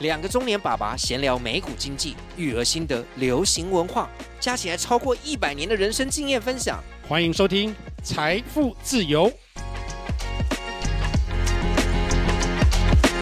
两个中年爸爸闲聊美股经济、育儿心得、流行文化，加起来超过一百年的人生经验分享。欢迎收听《财富自由》。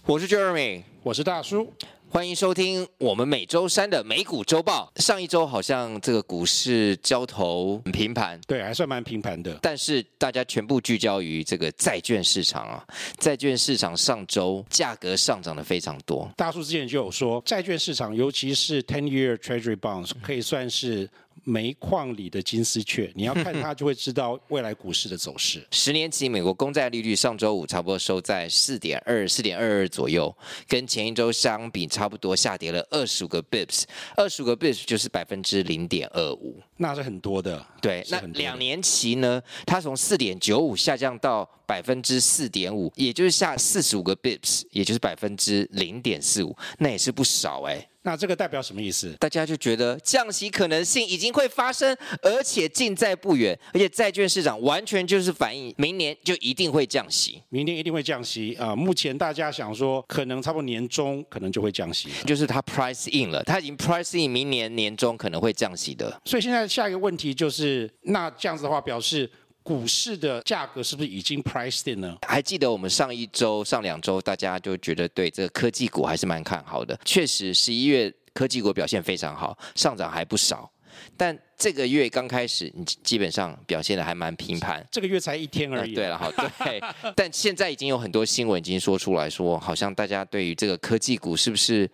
我是 Jeremy，我是大叔。欢迎收听我们每周三的美股周报。上一周好像这个股市交投很平盘，对，还算蛮平盘的。但是大家全部聚焦于这个债券市场啊，债券市场上周价格上涨的非常多。大叔之前就有说，债券市场尤其是 ten-year Treasury bonds 可以算是。煤矿里的金丝雀，你要看它就会知道未来股市的走势。十年期美国公债利率上周五差不多收在四点二、四点二二左右，跟前一周相比差不多下跌了二十五个 bips，二十五个 bips 就是百分之零点二五，那是很多的。对，那两年期呢，它从四点九五下降到百分之四点五，也就是下四十五个 bips，也就是百分之零点四五，那也是不少哎。那这个代表什么意思？大家就觉得降息可能性已经会发生，而且近在不远，而且债券市场完全就是反映明年就一定会降息，明年一定会降息啊、呃！目前大家想说，可能差不多年中可能就会降息，就是它 price in 了，它已经 price in 明年年中可能会降息的。所以现在下一个问题就是，那这样子的话表示。股市的价格是不是已经 priced in 呢？还记得我们上一周、上两周，大家就觉得对这个科技股还是蛮看好的。确实，十一月科技股表现非常好，上涨还不少。但这个月刚开始，你基本上表现的还蛮平盘。这个月才一天而已。对了，好，对。但现在已经有很多新闻已经说出来说，好像大家对于这个科技股是不是，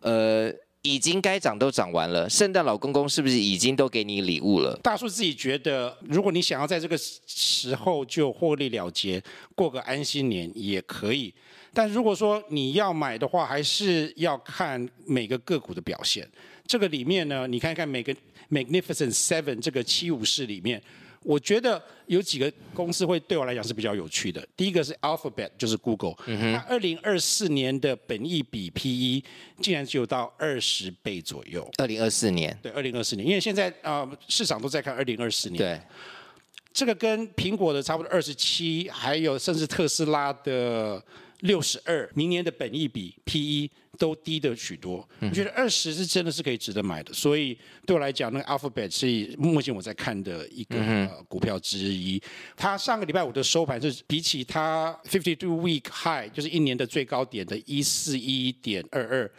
呃。已经该涨都涨完了，圣诞老公公是不是已经都给你礼物了？大叔自己觉得，如果你想要在这个时候就获利了结，过个安心年也可以。但如果说你要买的话，还是要看每个个股的表现。这个里面呢，你看看每个 Magnificent Seven 这个七武士里面。我觉得有几个公司会对我来讲是比较有趣的。第一个是 Alphabet，就是 Google。嗯哼。它二零二四年的本益比 PE 竟然只有到二十倍左右。二零二四年。对，二零二四年，因为现在啊、呃、市场都在看二零二四年。对。这个跟苹果的差不多二十七，还有甚至特斯拉的。六十二，明年的本益比 PE 都低的许多。我觉得二十是真的是可以值得买的，所以对我来讲，那个 Alphabet 是目前我在看的一个、呃、股票之一。它上个礼拜五的收盘是比起它 fifty two week high，就是一年的最高点的一四一点二二，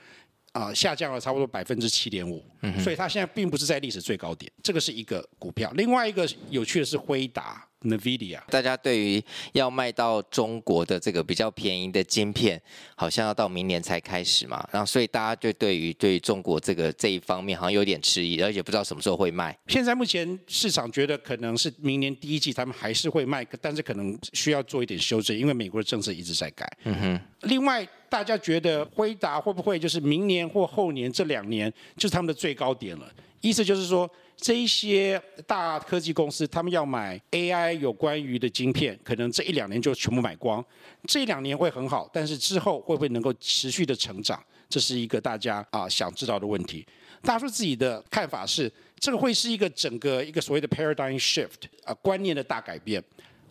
啊，下降了差不多百分之七点五。所以它现在并不是在历史最高点。这个是一个股票。另外一个有趣的是辉达。NVIDIA，大家对于要卖到中国的这个比较便宜的晶片，好像要到明年才开始嘛，然后所以大家就对于对于中国这个这一方面好像有点迟疑，而且不知道什么时候会卖。现在目前市场觉得可能是明年第一季他们还是会卖，但是可能需要做一点修正，因为美国的政策一直在改。嗯哼。另外，大家觉得辉达会不会就是明年或后年这两年就是他们的最高点了？意思就是说。这一些大科技公司，他们要买 AI 有关于的晶片，可能这一两年就全部买光。这两年会很好，但是之后会不会能够持续的成长，这是一个大家啊想知道的问题。大叔自己的看法是，这个会是一个整个一个所谓的 paradigm shift 啊观念的大改变。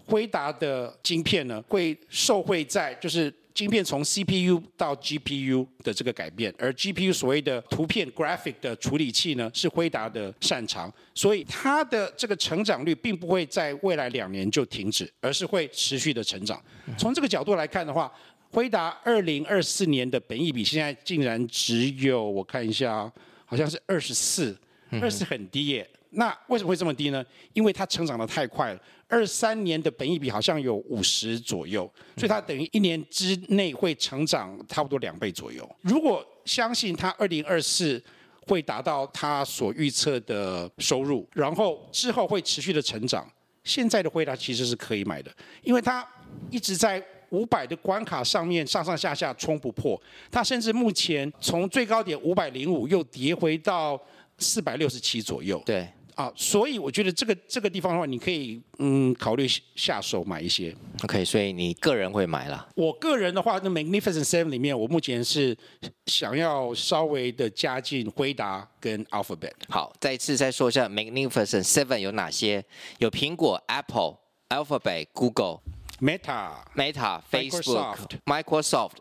辉达的晶片呢，会受惠在就是。晶片从 CPU 到 GPU 的这个改变，而 GPU 所谓的图片 graphic 的处理器呢，是辉达的擅长，所以它的这个成长率并不会在未来两年就停止，而是会持续的成长。从这个角度来看的话，辉达二零二四年的本益比现在竟然只有我看一下，好像是二十四，二十四很低耶。那为什么会这么低呢？因为它成长得太快了。二三年的本益比好像有五十左右，所以它等于一年之内会成长差不多两倍左右。如果相信它二零二四会达到它所预测的收入，然后之后会持续的成长，现在的辉达其实是可以买的，因为它一直在五百的关卡上面上上下下冲不破，它甚至目前从最高点五百零五又跌回到四百六十七左右。对。啊，所以我觉得这个这个地方的话，你可以嗯考虑下手买一些。OK，所以你个人会买了？我个人的话，那 Magnificent Seven 里面，我目前是想要稍微的加进辉达跟 Alphabet。好，再一次再说一下 Magnificent Seven 有哪些？有苹果、Apple、Alphabet、Google、Meta、Meta、Facebook、Microsoft。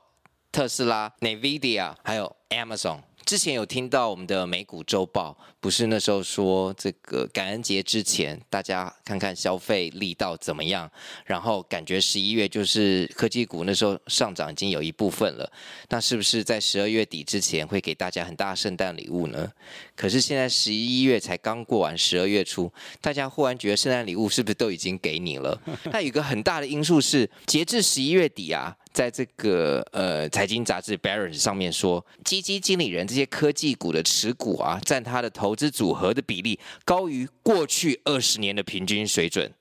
特斯拉、NVIDIA，还有 Amazon。之前有听到我们的美股周报，不是那时候说这个感恩节之前，大家看看消费力道怎么样，然后感觉十一月就是科技股那时候上涨已经有一部分了，那是不是在十二月底之前会给大家很大圣诞礼物呢？可是现在十一月才刚过完，十二月初，大家忽然觉得圣诞礼物是不是都已经给你了？那有一个很大的因素是，截至十一月底啊。在这个呃财经杂志 Barron's 上面说，基金经理人这些科技股的持股啊，占他的投资组合的比例高于过去二十年的平均水准，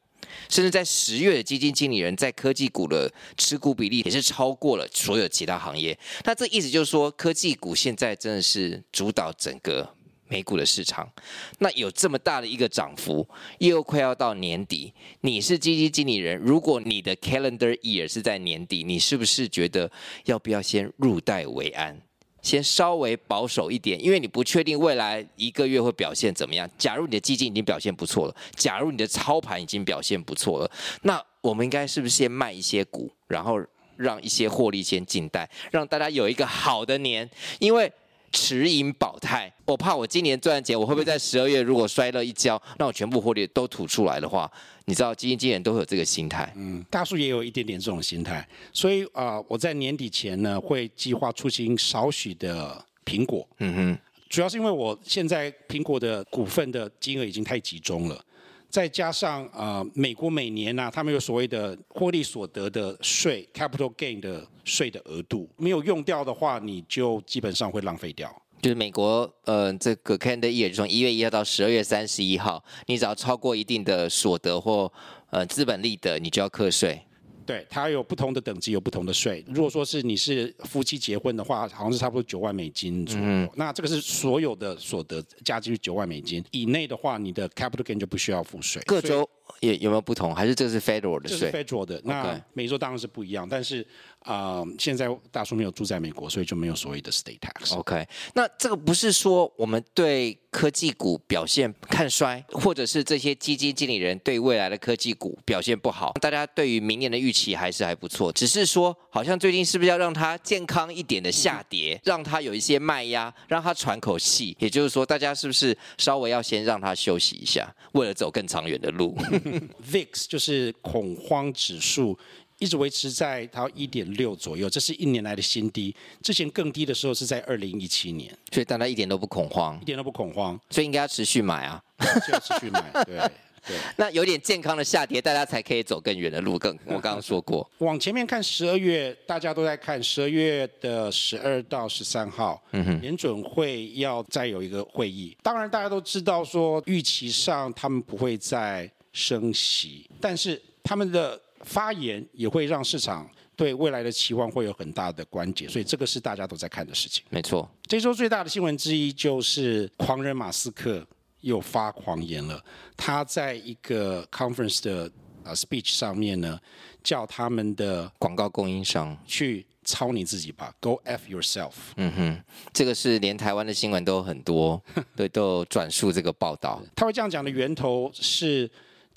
甚至在十月的基金经理人在科技股的持股比例也是超过了所有其他行业。那这意思就是说，科技股现在真的是主导整个。美股的市场，那有这么大的一个涨幅，又快要到年底，你是基金经理人，如果你的 calendar year 是在年底，你是不是觉得要不要先入袋为安，先稍微保守一点？因为你不确定未来一个月会表现怎么样。假如你的基金已经表现不错了，假如你的操盘已经表现不错了，那我们应该是不是先卖一些股，然后让一些获利先进袋，让大家有一个好的年？因为持盈保泰，我怕我今年赚钱，我会不会在十二月如果摔了一跤，那我全部获利都吐出来的话，你知道基金经理人都会有这个心态。嗯，大叔也有一点点这种心态，所以啊、呃，我在年底前呢会计划出清少许的苹果。嗯哼，主要是因为我现在苹果的股份的金额已经太集中了。再加上、呃，美国每年呢、啊，他们有所谓的获利所得的税 （capital gain） 的税的额度，没有用掉的话，你就基本上会浪费掉。就是美国呃，这个 calendar year 从一月一号到十二月三十一号，你只要超过一定的所得或呃资本利得，你就要课税。对，它有不同的等级，有不同的税。如果说是你是夫妻结婚的话，好像是差不多九万美金左右。嗯、那这个是所有的所得加进去九万美金以内的话，你的 capital gain 就不需要付税。各州也有没有不同？还是这是 federal 的税？这是 federal 的。那每州当然是不一样，但是。啊、呃，现在大叔没有住在美国，所以就没有所谓的 state tax。OK，那这个不是说我们对科技股表现看衰，或者是这些基金经理人对未来的科技股表现不好，大家对于明年的预期还是还不错。只是说，好像最近是不是要让它健康一点的下跌，让它有一些卖压，让它喘口气？也就是说，大家是不是稍微要先让它休息一下，为了走更长远的路 VIX 就是恐慌指数。一直维持在它一点六左右，这是一年来的新低。之前更低的时候是在二零一七年，所以大家一点都不恐慌，一点都不恐慌，所以应该要持续买啊，就要持续买。对对，那有点健康的下跌，大家才可以走更远的路。更我刚刚说过，往前面看十二月，大家都在看十二月的十二到十三号，嗯哼，联准会要再有一个会议。当然大家都知道说预期上他们不会再升息，但是他们的。发言也会让市场对未来的期望会有很大的关节，所以这个是大家都在看的事情。没错，这周最大的新闻之一就是狂人马斯克又发狂言了。他在一个 conference 的呃 speech 上面呢，叫他们的广告供应商去抄你自己吧，Go F yourself。嗯哼，这个是连台湾的新闻都很多，对，都转述这个报道。他会这样讲的源头是。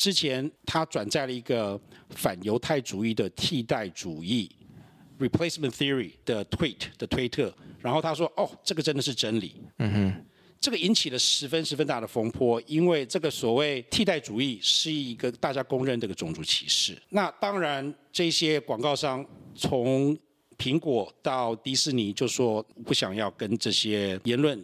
之前他转载了一个反犹太主义的替代主义 （replacement theory） 的 tweet 的推特，然后他说：“哦，这个真的是真理。”嗯哼，这个引起了十分十分大的风波，因为这个所谓替代主义是一个大家公认的个种族歧视。那当然，这些广告商从苹果到迪士尼就说不想要跟这些言论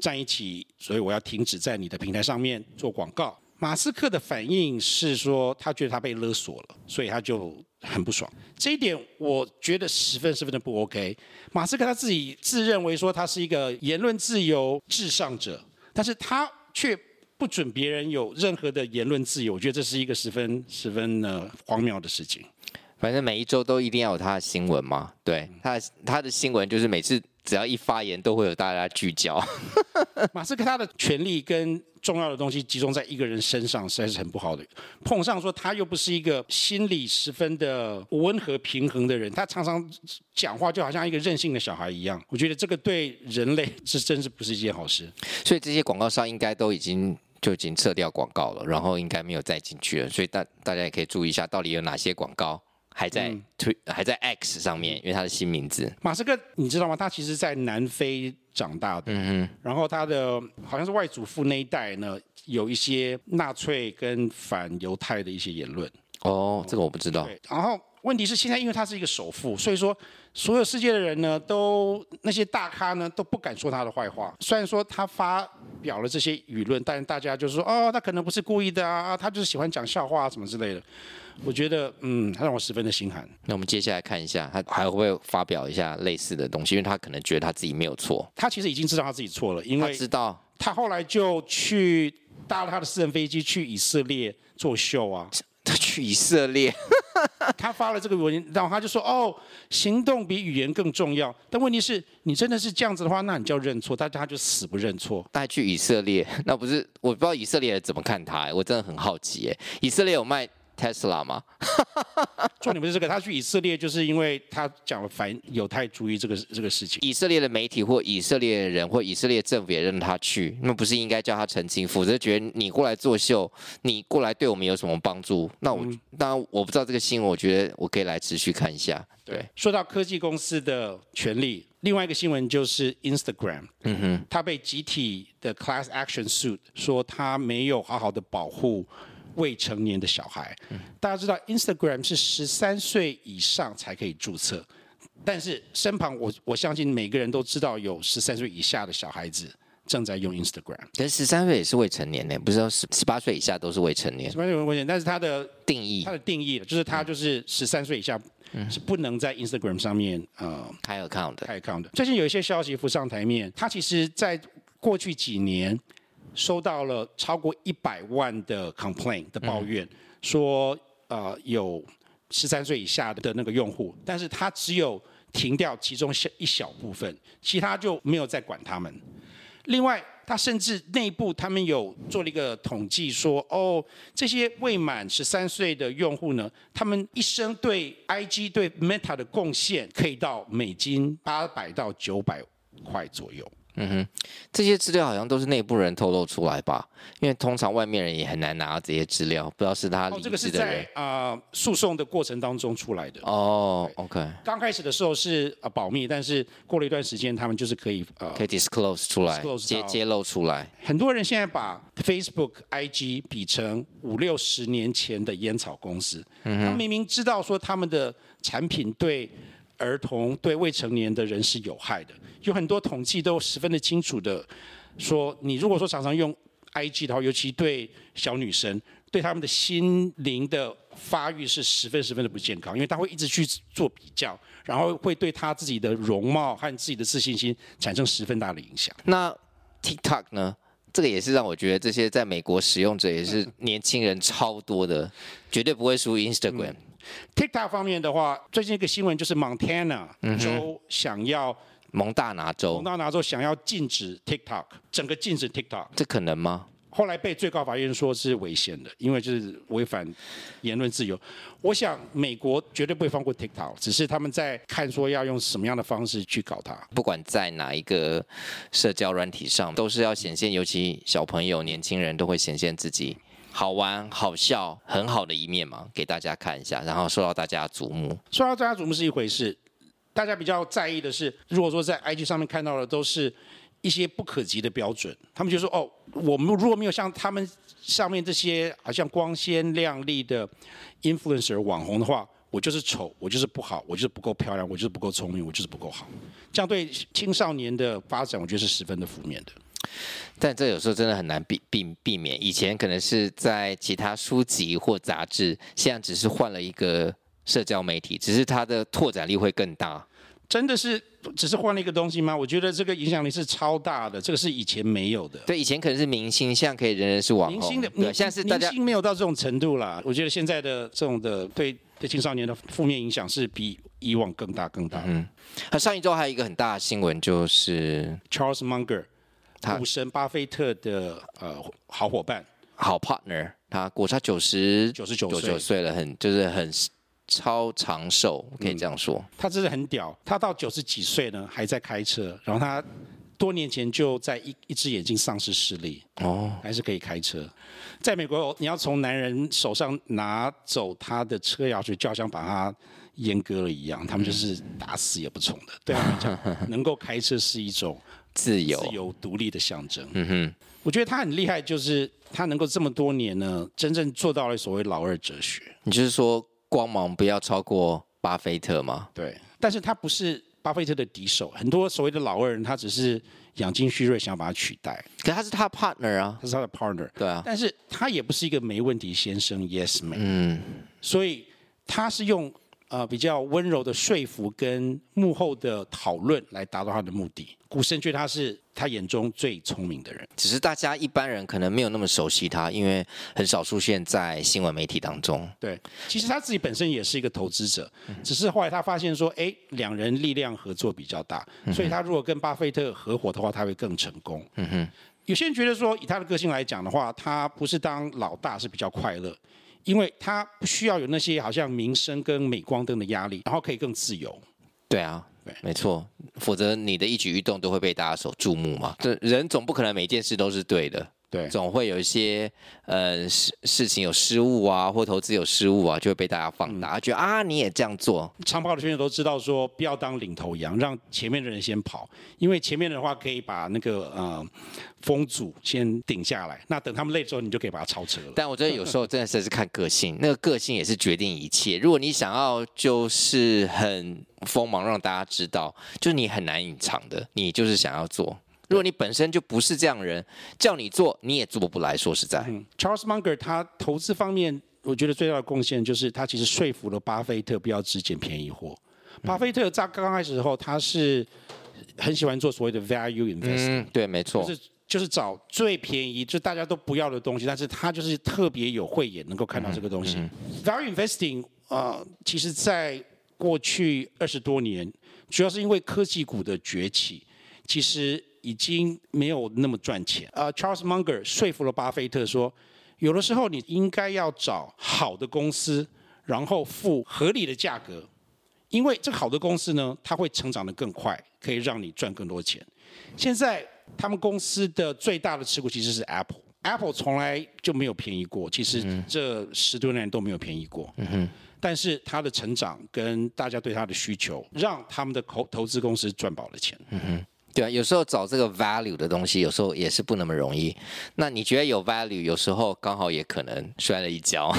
站一起，所以我要停止在你的平台上面做广告。马斯克的反应是说，他觉得他被勒索了，所以他就很不爽。这一点我觉得十分十分的不 OK。马斯克他自己自认为说他是一个言论自由至上者，但是他却不准别人有任何的言论自由。我觉得这是一个十分十分的荒谬的事情。反正每一周都一定要有他的新闻嘛，对，他他的新闻就是每次只要一发言，都会有大家聚焦。马斯克他的权力跟重要的东西集中在一个人身上，实在是很不好的。碰上说他又不是一个心理十分的温和平衡的人，他常常讲话就好像一个任性的小孩一样。我觉得这个对人类是真是不是一件好事。所以这些广告商应该都已经就已经撤掉广告了，然后应该没有再进去了。所以大大家也可以注意一下，到底有哪些广告还在推，嗯、还在 X 上面，因为他的新名字。马斯克，你知道吗？他其实在南非长大的，嗯哼。然后他的好像是外祖父那一代呢，有一些纳粹跟反犹太的一些言论。哦，这个我不知道。对，然后。问题是现在，因为他是一个首富，所以说所有世界的人呢，都那些大咖呢都不敢说他的坏话。虽然说他发表了这些舆论，但是大家就是说，哦，他可能不是故意的啊，他就是喜欢讲笑话啊，什么之类的。我觉得，嗯，他让我十分的心寒。那我们接下来看一下，他还会不会发表一下类似的东西？因为他可能觉得他自己没有错。他其实已经知道他自己错了，因为他知道他后来就去搭了他的私人飞机去以色列作秀啊。他 去以色列。他发了这个文，然后他就说：“哦，行动比语言更重要。”但问题是你真的是这样子的话，那你就要认错。但他就死不认错。带去以色列，那不是我不知道以色列人怎么看他，我真的很好奇。哎，以色列有卖？特斯拉吗？重点不是这个，他去以色列就是因为他讲了反犹太主义这个这个事情。以色列的媒体或以色列人或以色列政府也让他去，那不是应该叫他澄清？否则觉得你过来作秀，你过来对我们有什么帮助？那我、嗯、当然我不知道这个新闻，我觉得我可以来持续看一下。对，说到科技公司的权利，另外一个新闻就是 Instagram，嗯哼，他被集体的 class action suit 说他没有好好的保护。未成年的小孩，大家知道 Instagram 是十三岁以上才可以注册，但是身旁我我相信每个人都知道有十三岁以下的小孩子正在用 Instagram。但十三岁也是未成年呢，不是说十十八岁以下都是未成年。十八岁未成年，但是它的定义，它的定义就是他就是十三岁以下是不能在 Instagram 上面呃开 account 的。开 account 的。最近有一些消息浮上台面，他其实在过去几年。收到了超过一百万的 complaint 的抱怨，嗯、说呃有十三岁以下的那个用户，但是他只有停掉其中小一小部分，其他就没有再管他们。另外，他甚至内部他们有做了一个统计说，说哦这些未满十三岁的用户呢，他们一生对 IG 对 Meta 的贡献可以到美金八百到九百块左右。嗯哼，这些资料好像都是内部人透露出来吧？因为通常外面人也很难拿到这些资料，不知道是他离职的人。哦，这个是在啊、呃、诉讼的过程当中出来的。哦，OK。刚开始的时候是呃保密，但是过了一段时间，他们就是可以呃可以 disclose 出来，揭揭露出来。很多人现在把 Facebook、IG 比成五六十年前的烟草公司。嗯哼。他明明知道说他们的产品对。儿童对未成年的人是有害的，有很多统计都十分的清楚的说，你如果说常常用 IG 的话，尤其对小女生，对他们的心灵的发育是十分十分的不健康，因为他会一直去做比较，然后会对他自己的容貌和自己的自信心产生十分大的影响。那 TikTok 呢？这个也是让我觉得这些在美国使用者也是年轻人超多的，绝对不会输 Instagram。嗯。TikTok 方面的话，最近一个新闻就是 Montana 州想要、嗯、蒙大拿州，蒙大拿州想要禁止 TikTok，整个禁止 TikTok，这可能吗？后来被最高法院说是违宪的，因为就是违反言论自由。我想美国绝对不会放过 TikTok，只是他们在看说要用什么样的方式去搞它。不管在哪一个社交软体上，都是要显现，尤其小朋友、年轻人都会显现自己。好玩、好笑、很好的一面嘛，给大家看一下，然后受到大家瞩目。受到大家瞩目是一回事，大家比较在意的是，如果说在 IG 上面看到的都是一些不可及的标准，他们就说：“哦，我们如果没有像他们上面这些好像光鲜亮丽的 influencer 网红的话，我就是丑，我就是不好，我就是不够漂亮，我就是不够聪明，我就是不够好。”这样对青少年的发展，我觉得是十分的负面的。但这有时候真的很难避避避免。以前可能是在其他书籍或杂志，现在只是换了一个社交媒体，只是它的拓展力会更大。真的是只是换了一个东西吗？我觉得这个影响力是超大的，这个是以前没有的。对，以前可能是明星，现在可以人人是网红。明星的，对，现在是大家明星没有到这种程度啦。我觉得现在的这种的对对青少年的负面影响是比以往更大更大。嗯，那上一周还有一个很大的新闻就是 Charles Munger。股神巴菲特的呃好伙伴，好 partner，他过他九十九十九九岁了，很就是很超长寿，可以这样说。嗯，他真的很屌，他到九十几岁呢还在开车，然后他多年前就在一一只眼睛丧失视力，哦，还是可以开车。在美国，你要从男人手上拿走他的车钥匙，就好像把他阉割了一样，他们就是打死也不从的。对他们讲，能够开车是一种自由、自由独立的象征。嗯哼，我觉得他很厉害，就是他能够这么多年呢，真正做到了所谓老二哲学。你就是说，光芒不要超过巴菲特吗？对，但是他不是。巴菲特的敌手，很多所谓的老二人，他只是养精蓄锐，想要把他取代。可他是他的 partner 啊，他是他的 partner。对啊，但是他也不是一个没问题先生，yes man。嗯，所以他是用。呃，比较温柔的说服跟幕后的讨论来达到他的目的。古神觉得他是他眼中最聪明的人，只是大家一般人可能没有那么熟悉他，因为很少出现在新闻媒体当中。对，其实他自己本身也是一个投资者，只是后来他发现说，哎，两人力量合作比较大，所以他如果跟巴菲特合伙的话，他会更成功。嗯哼，有些人觉得说，以他的个性来讲的话，他不是当老大是比较快乐。因为他不需要有那些好像名声跟镁光灯的压力，然后可以更自由。对啊，对，没错，否则你的一举一动都会被大家所注目嘛。这人总不可能每件事都是对的。对，总会有一些呃事事情有失误啊，或投资有失误啊，就会被大家放大，嗯、觉得啊你也这样做。长跑的选手都知道说，不要当领头羊，让前面的人先跑，因为前面的话可以把那个呃风阻先顶下来，那等他们累之后，你就可以把它超车了。但我觉得 有时候真的是看个性，那个个性也是决定一切。如果你想要就是很锋芒让大家知道，就是你很难隐藏的，你就是想要做。如果你本身就不是这样的人，叫你做你也做不来。说实在，嗯，Charles Munger 他投资方面，我觉得最大的贡献就是他其实说服了巴菲特不要只捡便宜货。巴菲特在刚刚开始的时候，他是很喜欢做所谓的 value investing，嗯，对，没错，就是就是找最便宜，就大家都不要的东西，但是他就是特别有慧眼，能够看到这个东西。value investing 啊、呃，其实在过去二十多年，主要是因为科技股的崛起，其实。已经没有那么赚钱。呃，Charles Munger 说服了巴菲特说，有的时候你应该要找好的公司，然后付合理的价格，因为这个好的公司呢，它会成长得更快，可以让你赚更多钱。现在他们公司的最大的持股其实是 Apple，Apple 从来就没有便宜过，其实这十多年都没有便宜过。嗯哼。但是它的成长跟大家对它的需求，让他们的投投资公司赚饱了钱。嗯哼。对啊，有时候找这个 value 的东西，有时候也是不那么容易。那你觉得有 value，有时候刚好也可能摔了一跤，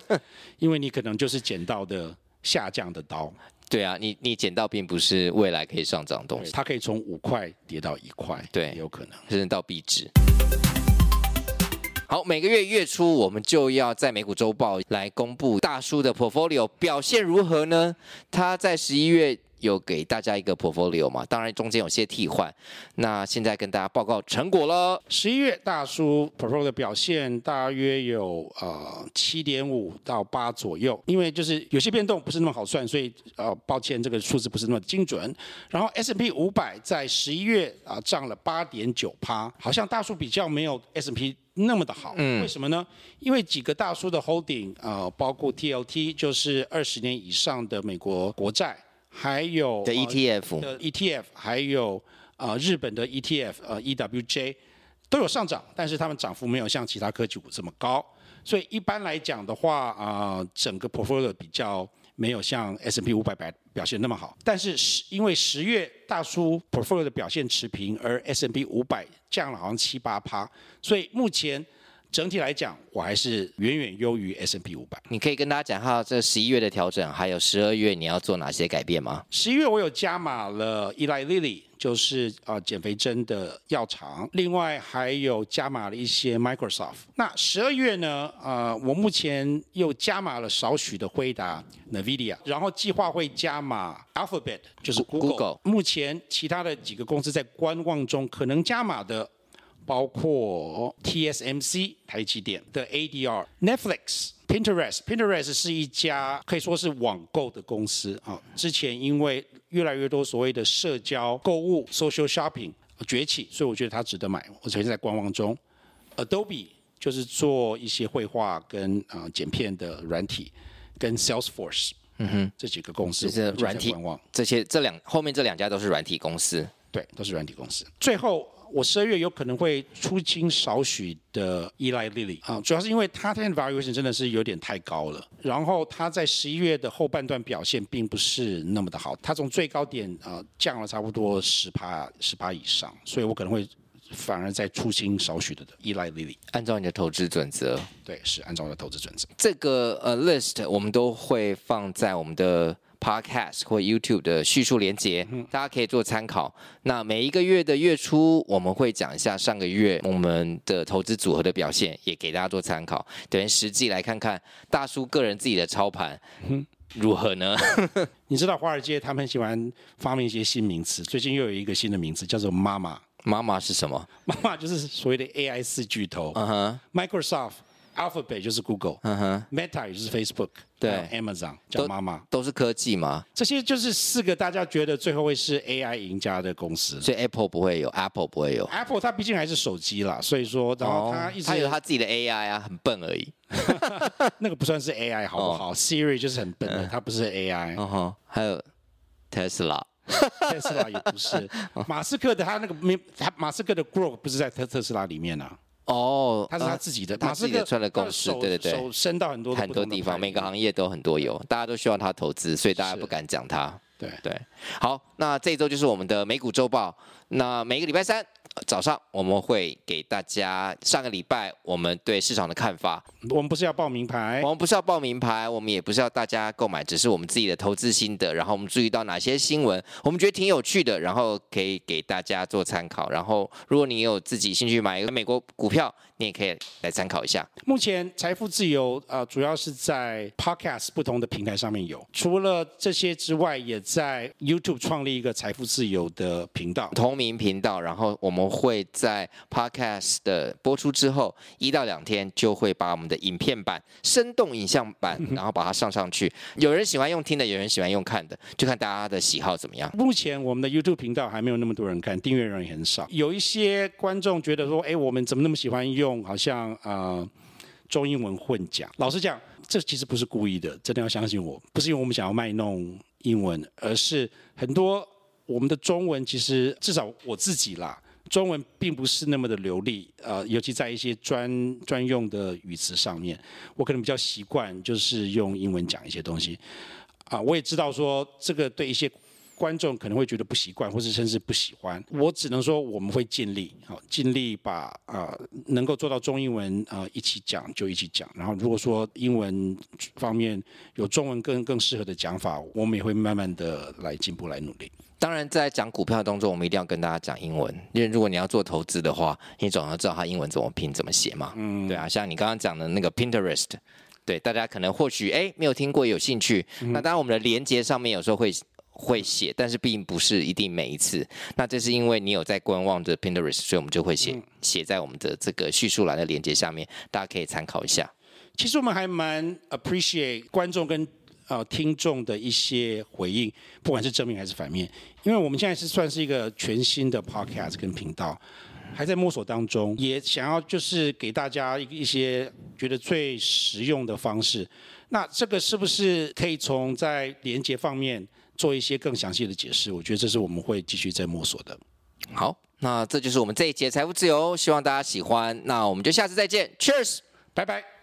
因为你可能就是捡到的下降的刀。对啊，你你捡到并不是未来可以上涨的东西，它可以从五块跌到一块，对，有可能甚至到壁纸。好，每个月月初我们就要在美股周报来公布大叔的 portfolio 表现如何呢？他在十一月。有给大家一个 portfolio 嘛？当然中间有些替换。那现在跟大家报告成果了。十一月大叔 portfolio 的表现大约有呃七点五到八左右，因为就是有些变动不是那么好算，所以呃抱歉这个数字不是那么精准。然后 S&P 五百在十一月啊涨了八点九趴，好像大叔比较没有 S&P 那么的好。嗯。为什么呢？因为几个大叔的 holding 啊、呃，包括 TLT 就是二十年以上的美国国债。还有的 ETF 的 ETF，还有啊、呃、日本的 ETF 呃 EWJ 都有上涨，但是他们涨幅没有像其他科技股这么高，所以一般来讲的话啊、呃，整个 portfolio 比较没有像 S&P 五百百表现那么好。但是十因为十月大叔 portfolio 的表现持平，而 S&P 五百降了好像七八趴，所以目前。整体来讲，我还是远远优于 S&P 五百。你可以跟大家讲一下这十一月的调整，还有十二月你要做哪些改变吗？十一月我有加码了 Eli Lilly，就是啊、呃、减肥针的药厂，另外还有加码了一些 Microsoft。那十二月呢？呃，我目前又加码了少许的辉达 NVIDIA，然后计划会加码 Alphabet，就是 Google。Google 目前其他的几个公司在观望中，可能加码的。包括 TSMC 台积电的 ADR、Netflix、Pinterest。Pinterest 是一家可以说是网购的公司啊。之前因为越来越多所谓的社交购物 （social shopping） 崛起，所以我觉得它值得买。我曾经在观望中。Adobe 就是做一些绘画跟啊剪片的软体，跟 Salesforce，嗯哼，这几个公司是软体。这些这两后面这两家都是软体公司。对，都是软体公司。最后。我十二月有可能会出清少许的 Eli Lilly 啊，主要是因为它的 valuation 真的是有点太高了，然后它在十一月的后半段表现并不是那么的好，它从最高点啊、呃、降了差不多十趴十趴以上，所以我可能会反而在出清少许的 Eli Lilly。按照你的投资准则，对，是按照我的投资准则。这个呃 list 我们都会放在我们的。Podcast 或 YouTube 的叙述连接，大家可以做参考。那每一个月的月初，我们会讲一下上个月我们的投资组合的表现，也给大家做参考。等于实际来看看大叔个人自己的操盘如何呢？你知道华尔街他们喜欢发明一些新名词，最近又有一个新的名词叫做“妈妈”。妈妈是什么？妈妈就是所谓的 AI 四巨头。嗯哼，Microsoft。Alphabet 就是 Google，嗯哼，Meta 也就是 Facebook，对，Amazon 叫妈妈，都是科技嘛？这些就是四个大家觉得最后会是 AI 赢家的公司，所以 Apple 不会有，Apple 不会有，Apple 它毕竟还是手机啦，所以说，然后它一直、哦、它有它自己的 AI 啊，很笨而已，那个不算是 AI 好不好、哦、？Siri 就是很笨的，它不是 AI，嗯哼，还有 Tesla，Tesla 也不是，马斯克的他那个他马斯克的 Grok 不是在特特斯拉里面啊。哦，他是他自己的，他自己的出来的公司，对对对，手伸到很多很多地方，每个行业都很多有，大家都希望他投资，所以大家不敢讲他。对对，好，那这一周就是我们的美股周报，那每个礼拜三。早上我们会给大家上个礼拜我们对市场的看法。我们不是要报名牌，我们不是要报名牌，我们也不是要大家购买，只是我们自己的投资心得。然后我们注意到哪些新闻，我们觉得挺有趣的，然后可以给大家做参考。然后如果你有自己兴趣买一个美国股票，你也可以来参考一下。目前财富自由呃主要是在 Podcast 不同的平台上面有，除了这些之外，也在 YouTube 创立一个财富自由的频道，同名频道。然后我们。我们会在 Podcast 的播出之后一到两天，就会把我们的影片版、生动影像版，然后把它上上去。有人喜欢用听的，有人喜欢用看的，就看大家的喜好怎么样。目前我们的 YouTube 频道还没有那么多人看，订阅人也很少。有一些观众觉得说：“哎，我们怎么那么喜欢用好像呃中英文混讲？”老实讲，这其实不是故意的，真的要相信我，不是因为我们想要卖弄英文，而是很多我们的中文其实至少我自己啦。中文并不是那么的流利，呃，尤其在一些专专用的语词上面，我可能比较习惯就是用英文讲一些东西，啊，我也知道说这个对一些观众可能会觉得不习惯，或是甚至不喜欢。我只能说我们会尽力，好，尽力把啊能够做到中英文啊一起讲就一起讲。然后如果说英文方面有中文更更适合的讲法，我们也会慢慢的来进步来努力。当然，在讲股票当中，我们一定要跟大家讲英文，因为如果你要做投资的话，你总要知道它英文怎么拼、怎么写嘛。嗯，对啊，像你刚刚讲的那个 Pinterest，对，大家可能或许哎没有听过，有兴趣。嗯、那当然，我们的连接上面有时候会会写，但是并不是一定每一次。那这是因为你有在观望着 Pinterest，所以我们就会写写、嗯、在我们的这个叙述栏的连接下面，大家可以参考一下。其实我们还蛮 appreciate 观众跟。呃，听众的一些回应，不管是正面还是反面，因为我们现在是算是一个全新的 podcast 跟频道，还在摸索当中，也想要就是给大家一一些觉得最实用的方式。那这个是不是可以从在连接方面做一些更详细的解释？我觉得这是我们会继续在摸索的。好，那这就是我们这一节财富自由，希望大家喜欢。那我们就下次再见，Cheers，拜拜。